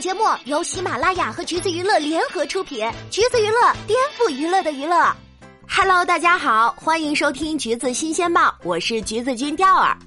节目由喜马拉雅和橘子娱乐联合出品，橘子娱乐颠覆娱乐的娱乐。Hello，大家好，欢迎收听橘子新鲜报，我是橘子君钓儿。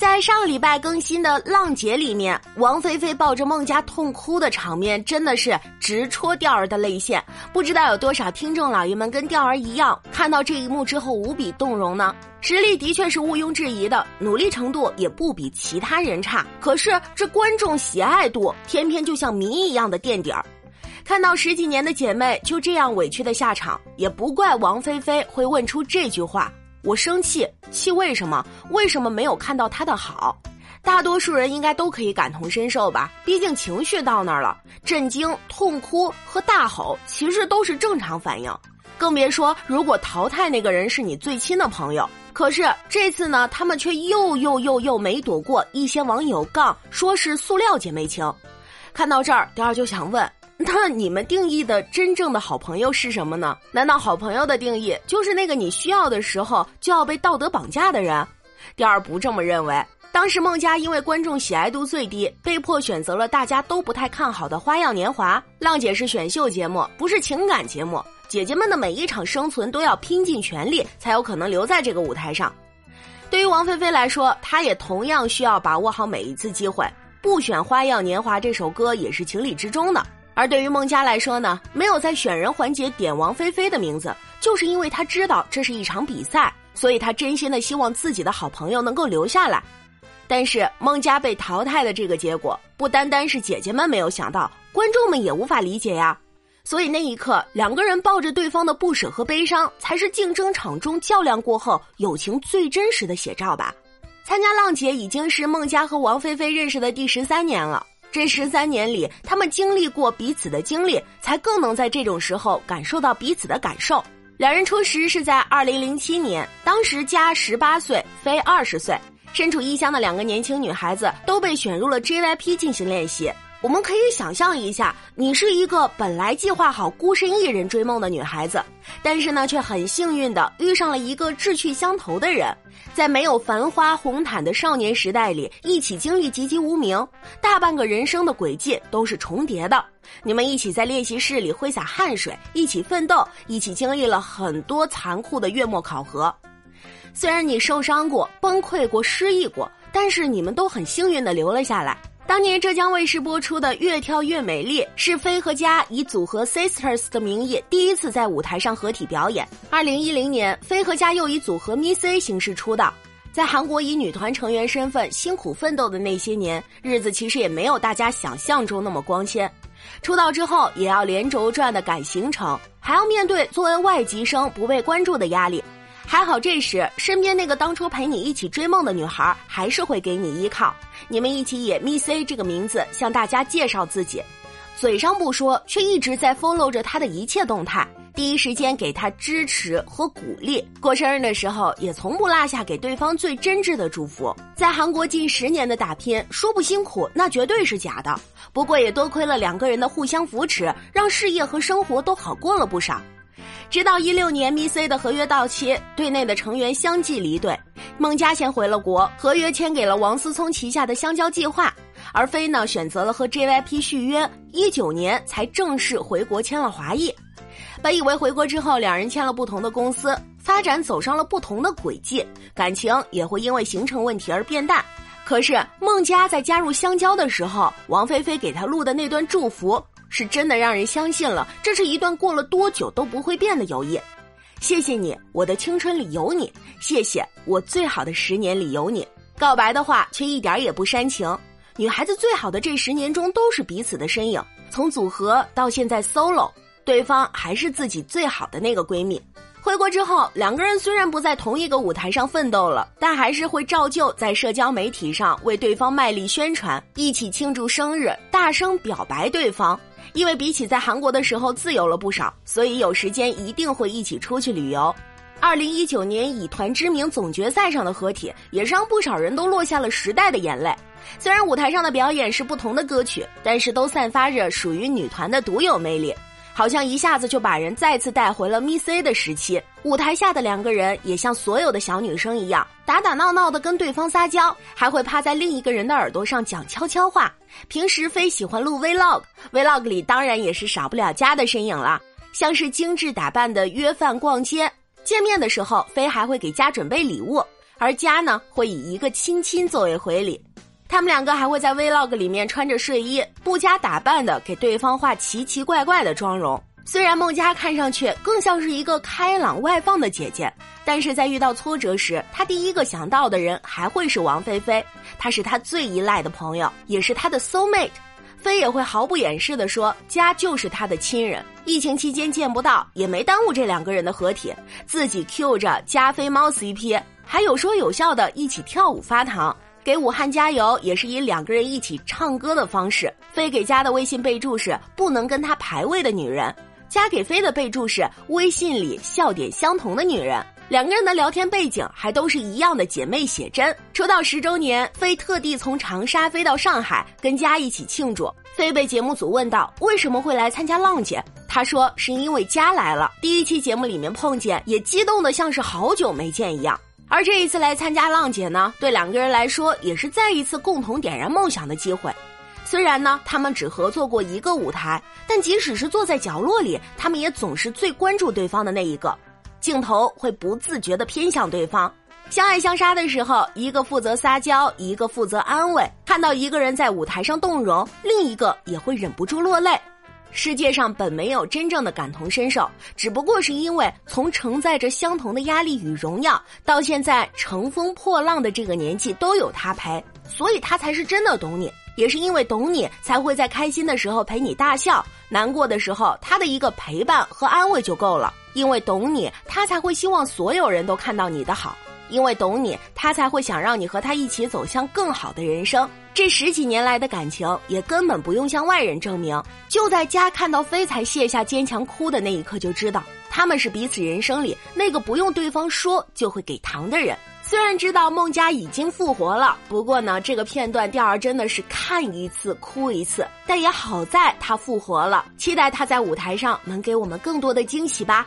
在上个礼拜更新的《浪姐》里面，王菲菲抱着孟佳痛哭的场面真的是直戳钓儿的泪腺。不知道有多少听众老爷们跟钓儿一样，看到这一幕之后无比动容呢？实力的确是毋庸置疑的，努力程度也不比其他人差。可是这观众喜爱度偏偏就像谜一样的垫底儿。看到十几年的姐妹就这样委屈的下场，也不怪王菲菲会问出这句话。我生气，气为什么？为什么没有看到他的好？大多数人应该都可以感同身受吧？毕竟情绪到那儿了，震惊、痛哭和大吼其实都是正常反应。更别说如果淘汰那个人是你最亲的朋友。可是这次呢，他们却又又又又没躲过一些网友杠，说是塑料姐妹情。看到这儿，第二就想问。那你们定义的真正的好朋友是什么呢？难道好朋友的定义就是那个你需要的时候就要被道德绑架的人？第二不这么认为。当时孟佳因为观众喜爱度最低，被迫选择了大家都不太看好的《花样年华》。浪姐是选秀节目，不是情感节目。姐姐们的每一场生存都要拼尽全力，才有可能留在这个舞台上。对于王菲菲来说，她也同样需要把握好每一次机会。不选《花样年华》这首歌也是情理之中的。而对于孟佳来说呢，没有在选人环节点王菲菲的名字，就是因为他知道这是一场比赛，所以他真心的希望自己的好朋友能够留下来。但是孟佳被淘汰的这个结果，不单单是姐姐们没有想到，观众们也无法理解呀。所以那一刻，两个人抱着对方的不舍和悲伤，才是竞争场中较量过后友情最真实的写照吧。参加浪姐已经是孟佳和王菲菲认识的第十三年了。这十三年里，他们经历过彼此的经历，才更能在这种时候感受到彼此的感受。两人初识是在二零零七年，当时加十八岁，非二十岁，身处异乡的两个年轻女孩子都被选入了 JYP 进行练习。我们可以想象一下，你是一个本来计划好孤身一人追梦的女孩子，但是呢，却很幸运的遇上了一个志趣相投的人，在没有繁花红毯的少年时代里，一起经历籍籍无名，大半个人生的轨迹都是重叠的。你们一起在练习室里挥洒汗水，一起奋斗，一起经历了很多残酷的月末考核。虽然你受伤过、崩溃过、失意过，但是你们都很幸运的留了下来。当年浙江卫视播出的《越跳越美丽》是飞和佳以组合 Sisters 的名义第一次在舞台上合体表演。二零一零年，飞和佳又以组合 Miss A 形式出道。在韩国以女团成员身份辛苦奋斗的那些年，日子其实也没有大家想象中那么光鲜。出道之后，也要连轴转的赶行程，还要面对作为外籍生不被关注的压力。还好这时，身边那个当初陪你一起追梦的女孩，还是会给你依靠。你们一起以 Miss A 这个名字向大家介绍自己，嘴上不说，却一直在 follow 着他的一切动态，第一时间给他支持和鼓励。过生日的时候，也从不落下给对方最真挚的祝福。在韩国近十年的打拼，说不辛苦那绝对是假的。不过也多亏了两个人的互相扶持，让事业和生活都好过了不少。直到一六年，Miss A 的合约到期，队内的成员相继离队。孟佳先回了国，合约签给了王思聪旗下的香蕉计划，而飞呢选择了和 JYP 续约，一九年才正式回国签了华谊。本以为回国之后两人签了不同的公司，发展走上了不同的轨迹，感情也会因为行程问题而变淡。可是孟佳在加入香蕉的时候，王菲菲给他录的那段祝福，是真的让人相信了这是一段过了多久都不会变的友谊。谢谢你，我的青春里有你。谢谢我最好的十年里有你。告白的话却一点也不煽情。女孩子最好的这十年中都是彼此的身影，从组合到现在 solo，对方还是自己最好的那个闺蜜。回国之后，两个人虽然不在同一个舞台上奋斗了，但还是会照旧在社交媒体上为对方卖力宣传，一起庆祝生日，大声表白对方。因为比起在韩国的时候自由了不少，所以有时间一定会一起出去旅游。二零一九年以团之名总决赛上的合体，也让不少人都落下了时代的眼泪。虽然舞台上的表演是不同的歌曲，但是都散发着属于女团的独有魅力。好像一下子就把人再次带回了 Miss A 的时期。舞台下的两个人也像所有的小女生一样，打打闹闹的跟对方撒娇，还会趴在另一个人的耳朵上讲悄悄话。平时飞喜欢录 Vlog，Vlog 里当然也是少不了家的身影了，像是精致打扮的约饭逛街。见面的时候，飞还会给家准备礼物，而家呢会以一个亲亲作为回礼。他们两个还会在 Vlog 里面穿着睡衣，不加打扮的给对方画奇奇怪怪的妆容。虽然孟佳看上去更像是一个开朗外放的姐姐，但是在遇到挫折时，她第一个想到的人还会是王菲菲。她是她最依赖的朋友，也是她的 soul mate。菲也会毫不掩饰地说，家就是他的亲人。疫情期间见不到，也没耽误这两个人的合体，自己 Q 着加菲猫 CP，还有说有笑的一起跳舞发糖。给武汉加油也是以两个人一起唱歌的方式。飞给家的微信备注是不能跟他排位的女人，加给飞的备注是微信里笑点相同的女人。两个人的聊天背景还都是一样的姐妹写真。出道十周年，飞特地从长沙飞到上海跟家一起庆祝。飞被节目组问到为什么会来参加浪姐，他说是因为家来了。第一期节目里面碰见，也激动的像是好久没见一样。而这一次来参加浪姐呢，对两个人来说也是再一次共同点燃梦想的机会。虽然呢，他们只合作过一个舞台，但即使是坐在角落里，他们也总是最关注对方的那一个。镜头会不自觉地偏向对方。相爱相杀的时候，一个负责撒娇，一个负责安慰。看到一个人在舞台上动容，另一个也会忍不住落泪。世界上本没有真正的感同身受，只不过是因为从承载着相同的压力与荣耀，到现在乘风破浪的这个年纪都有他陪，所以他才是真的懂你。也是因为懂你，才会在开心的时候陪你大笑，难过的时候他的一个陪伴和安慰就够了。因为懂你，他才会希望所有人都看到你的好。因为懂你，他才会想让你和他一起走向更好的人生。这十几年来的感情，也根本不用向外人证明。就在家看到飞才卸下坚强哭的那一刻，就知道他们是彼此人生里那个不用对方说就会给糖的人。虽然知道孟佳已经复活了，不过呢，这个片段调儿真的是看一次哭一次。但也好在他复活了，期待他在舞台上能给我们更多的惊喜吧。